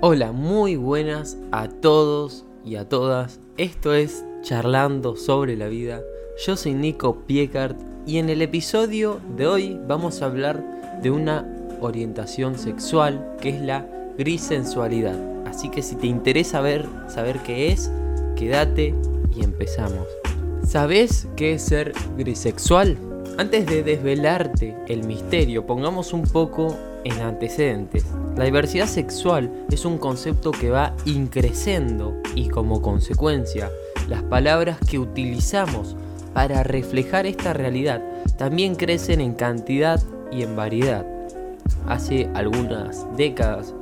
Hola, muy buenas a todos y a todas. Esto es Charlando sobre la vida. Yo soy Nico Piecart y en el episodio de hoy vamos a hablar de una orientación sexual que es la grisensualidad. Así que si te interesa ver, saber qué es, quédate y empezamos. ¿Sabes qué es ser grisexual? Antes de desvelarte el misterio, pongamos un poco en antecedentes. La diversidad sexual es un concepto que va increciendo y como consecuencia, las palabras que utilizamos para reflejar esta realidad también crecen en cantidad y en variedad. Hace algunas décadas,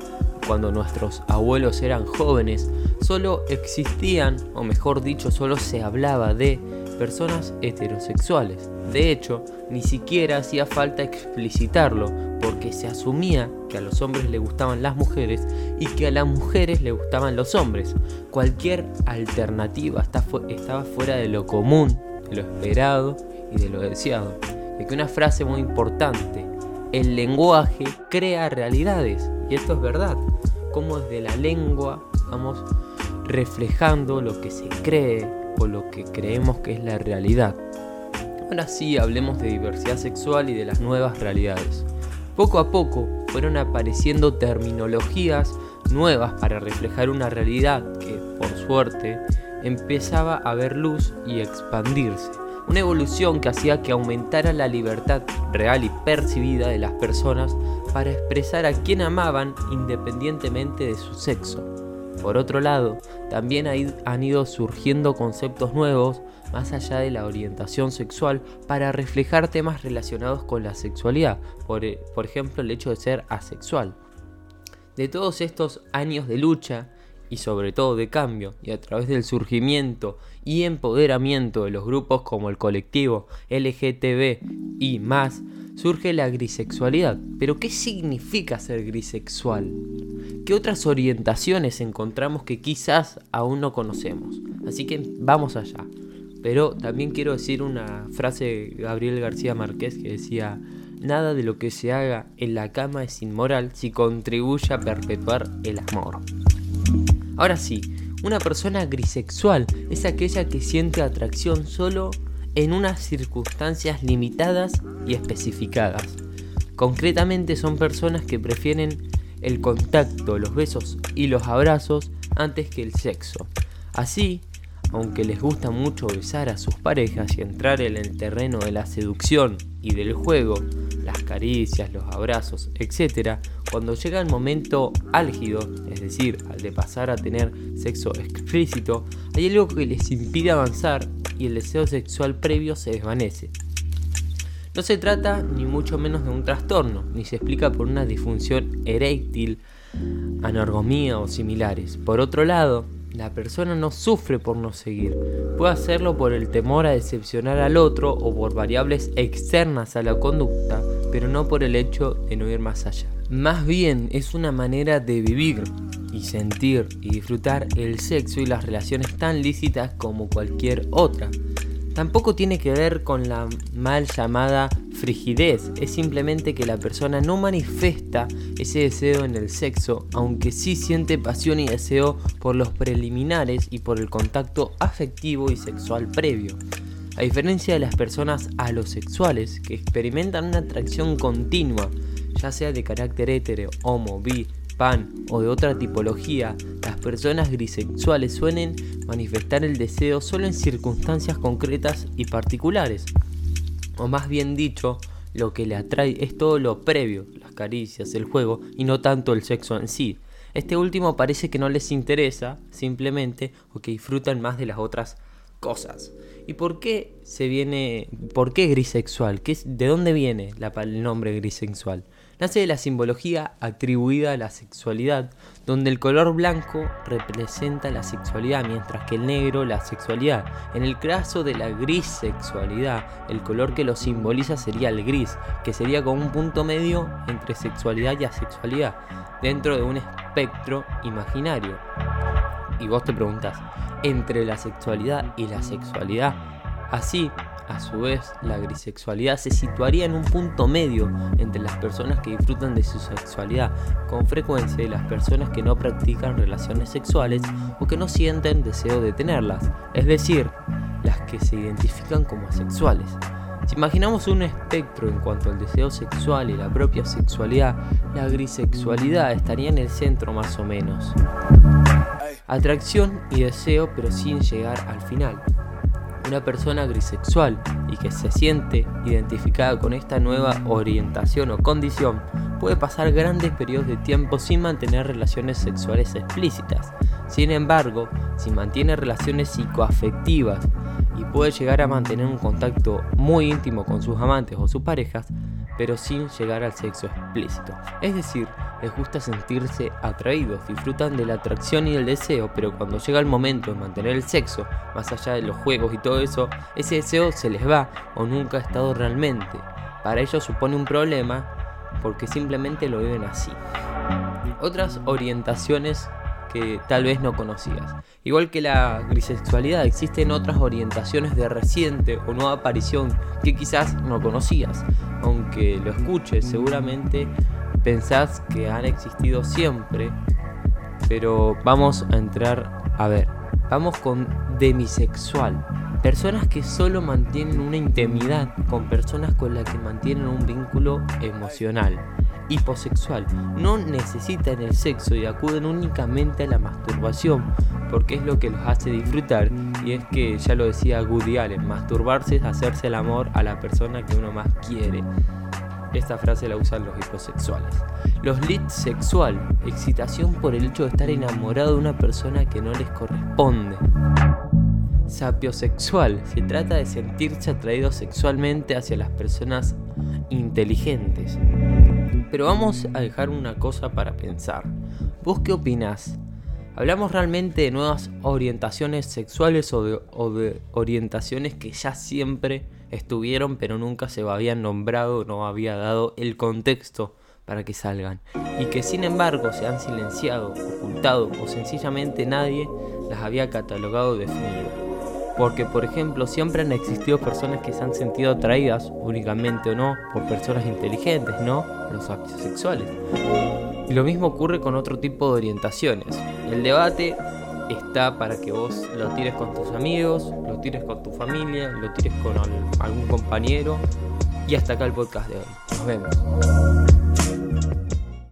cuando nuestros abuelos eran jóvenes, solo existían, o mejor dicho, solo se hablaba de personas heterosexuales. De hecho, ni siquiera hacía falta explicitarlo, porque se asumía que a los hombres le gustaban las mujeres y que a las mujeres le gustaban los hombres. Cualquier alternativa estaba fuera de lo común, de lo esperado y de lo deseado. Y que una frase muy importante, el lenguaje crea realidades, y esto es verdad, como desde la lengua vamos reflejando lo que se cree lo que creemos que es la realidad. Ahora sí, hablemos de diversidad sexual y de las nuevas realidades. Poco a poco fueron apareciendo terminologías nuevas para reflejar una realidad que, por suerte, empezaba a ver luz y expandirse. Una evolución que hacía que aumentara la libertad real y percibida de las personas para expresar a quien amaban independientemente de su sexo. Por otro lado, también han ido surgiendo conceptos nuevos más allá de la orientación sexual para reflejar temas relacionados con la sexualidad, por, eh, por ejemplo el hecho de ser asexual. De todos estos años de lucha y sobre todo de cambio, y a través del surgimiento y empoderamiento de los grupos como el colectivo LGTB y más, surge la grisexualidad. Pero ¿qué significa ser grisexual? ¿Qué otras orientaciones encontramos que quizás aún no conocemos? Así que vamos allá. Pero también quiero decir una frase de Gabriel García Márquez que decía, nada de lo que se haga en la cama es inmoral si contribuye a perpetuar el amor. Ahora sí, una persona grisexual es aquella que siente atracción solo en unas circunstancias limitadas y especificadas. Concretamente son personas que prefieren el contacto, los besos y los abrazos antes que el sexo. Así, aunque les gusta mucho besar a sus parejas y entrar en el terreno de la seducción y del juego, las caricias, los abrazos, etc., cuando llega el momento álgido, es decir, al de pasar a tener sexo explícito, hay algo que les impide avanzar y el deseo sexual previo se desvanece. No se trata ni mucho menos de un trastorno, ni se explica por una disfunción eréctil, anorgomía o similares. Por otro lado, la persona no sufre por no seguir. Puede hacerlo por el temor a decepcionar al otro o por variables externas a la conducta, pero no por el hecho de no ir más allá. Más bien es una manera de vivir y sentir y disfrutar el sexo y las relaciones tan lícitas como cualquier otra. Tampoco tiene que ver con la mal llamada frigidez, es simplemente que la persona no manifiesta ese deseo en el sexo, aunque sí siente pasión y deseo por los preliminares y por el contacto afectivo y sexual previo. A diferencia de las personas alosexuales que experimentan una atracción continua, ya sea de carácter hetero, homo, bi, pan o de otra tipología, las personas grisexuales suelen manifestar el deseo solo en circunstancias concretas y particulares. O más bien dicho, lo que le atrae es todo lo previo, las caricias, el juego y no tanto el sexo en sí. Este último parece que no les interesa simplemente o que disfrutan más de las otras cosas. ¿Y por qué se viene, por qué grisexual? ¿Qué ¿De dónde viene el nombre grisexual? Nace de la simbología atribuida a la sexualidad, donde el color blanco representa la sexualidad, mientras que el negro la sexualidad. En el caso de la gris sexualidad, el color que lo simboliza sería el gris, que sería como un punto medio entre sexualidad y asexualidad, dentro de un espectro imaginario. Y vos te preguntas, ¿entre la sexualidad y la sexualidad Así, a su vez, la grisexualidad se situaría en un punto medio entre las personas que disfrutan de su sexualidad con frecuencia y las personas que no practican relaciones sexuales o que no sienten deseo de tenerlas, es decir, las que se identifican como asexuales. Si imaginamos un espectro en cuanto al deseo sexual y la propia sexualidad, la grisexualidad estaría en el centro más o menos. Atracción y deseo pero sin llegar al final una persona grisexual y que se siente identificada con esta nueva orientación o condición puede pasar grandes periodos de tiempo sin mantener relaciones sexuales explícitas. Sin embargo, si mantiene relaciones psicoafectivas y puede llegar a mantener un contacto muy íntimo con sus amantes o sus parejas, pero sin llegar al sexo explícito. Es decir, les gusta sentirse atraídos, disfrutan de la atracción y del deseo, pero cuando llega el momento de mantener el sexo, más allá de los juegos y todo eso, ese deseo se les va o nunca ha estado realmente. Para ellos supone un problema porque simplemente lo viven así. Otras orientaciones que tal vez no conocías. Igual que la grisexualidad, existen otras orientaciones de reciente o nueva aparición que quizás no conocías. Aunque lo escuches, seguramente pensás que han existido siempre, pero vamos a entrar a ver. Vamos con demisexual. Personas que solo mantienen una intimidad con personas con las que mantienen un vínculo emocional. Hiposexual. No necesitan el sexo y acuden únicamente a la masturbación porque es lo que los hace disfrutar y es que ya lo decía Woody Allen, masturbarse es hacerse el amor a la persona que uno más quiere. Esta frase la usan los hiposexuales. Los lead sexual, excitación por el hecho de estar enamorado de una persona que no les corresponde. Sapiosexual, se trata de sentirse atraído sexualmente hacia las personas inteligentes. Pero vamos a dejar una cosa para pensar. ¿Vos qué opinás? ¿Hablamos realmente de nuevas orientaciones sexuales o de, orientaciones que ya siempre estuvieron pero nunca se habían nombrado, no había dado el contexto para que salgan y que sin embargo se han silenciado, ocultado o sencillamente nadie las había catalogado definido. Porque, por ejemplo, siempre han existido personas que se han sentido atraídas, únicamente o no, por personas inteligentes, ¿no? Los sexuales. Y lo mismo ocurre con otro tipo de orientaciones. El debate está para que vos lo tires con tus amigos, lo tires con tu familia, lo tires con algún compañero. Y hasta acá el podcast de hoy. Nos vemos.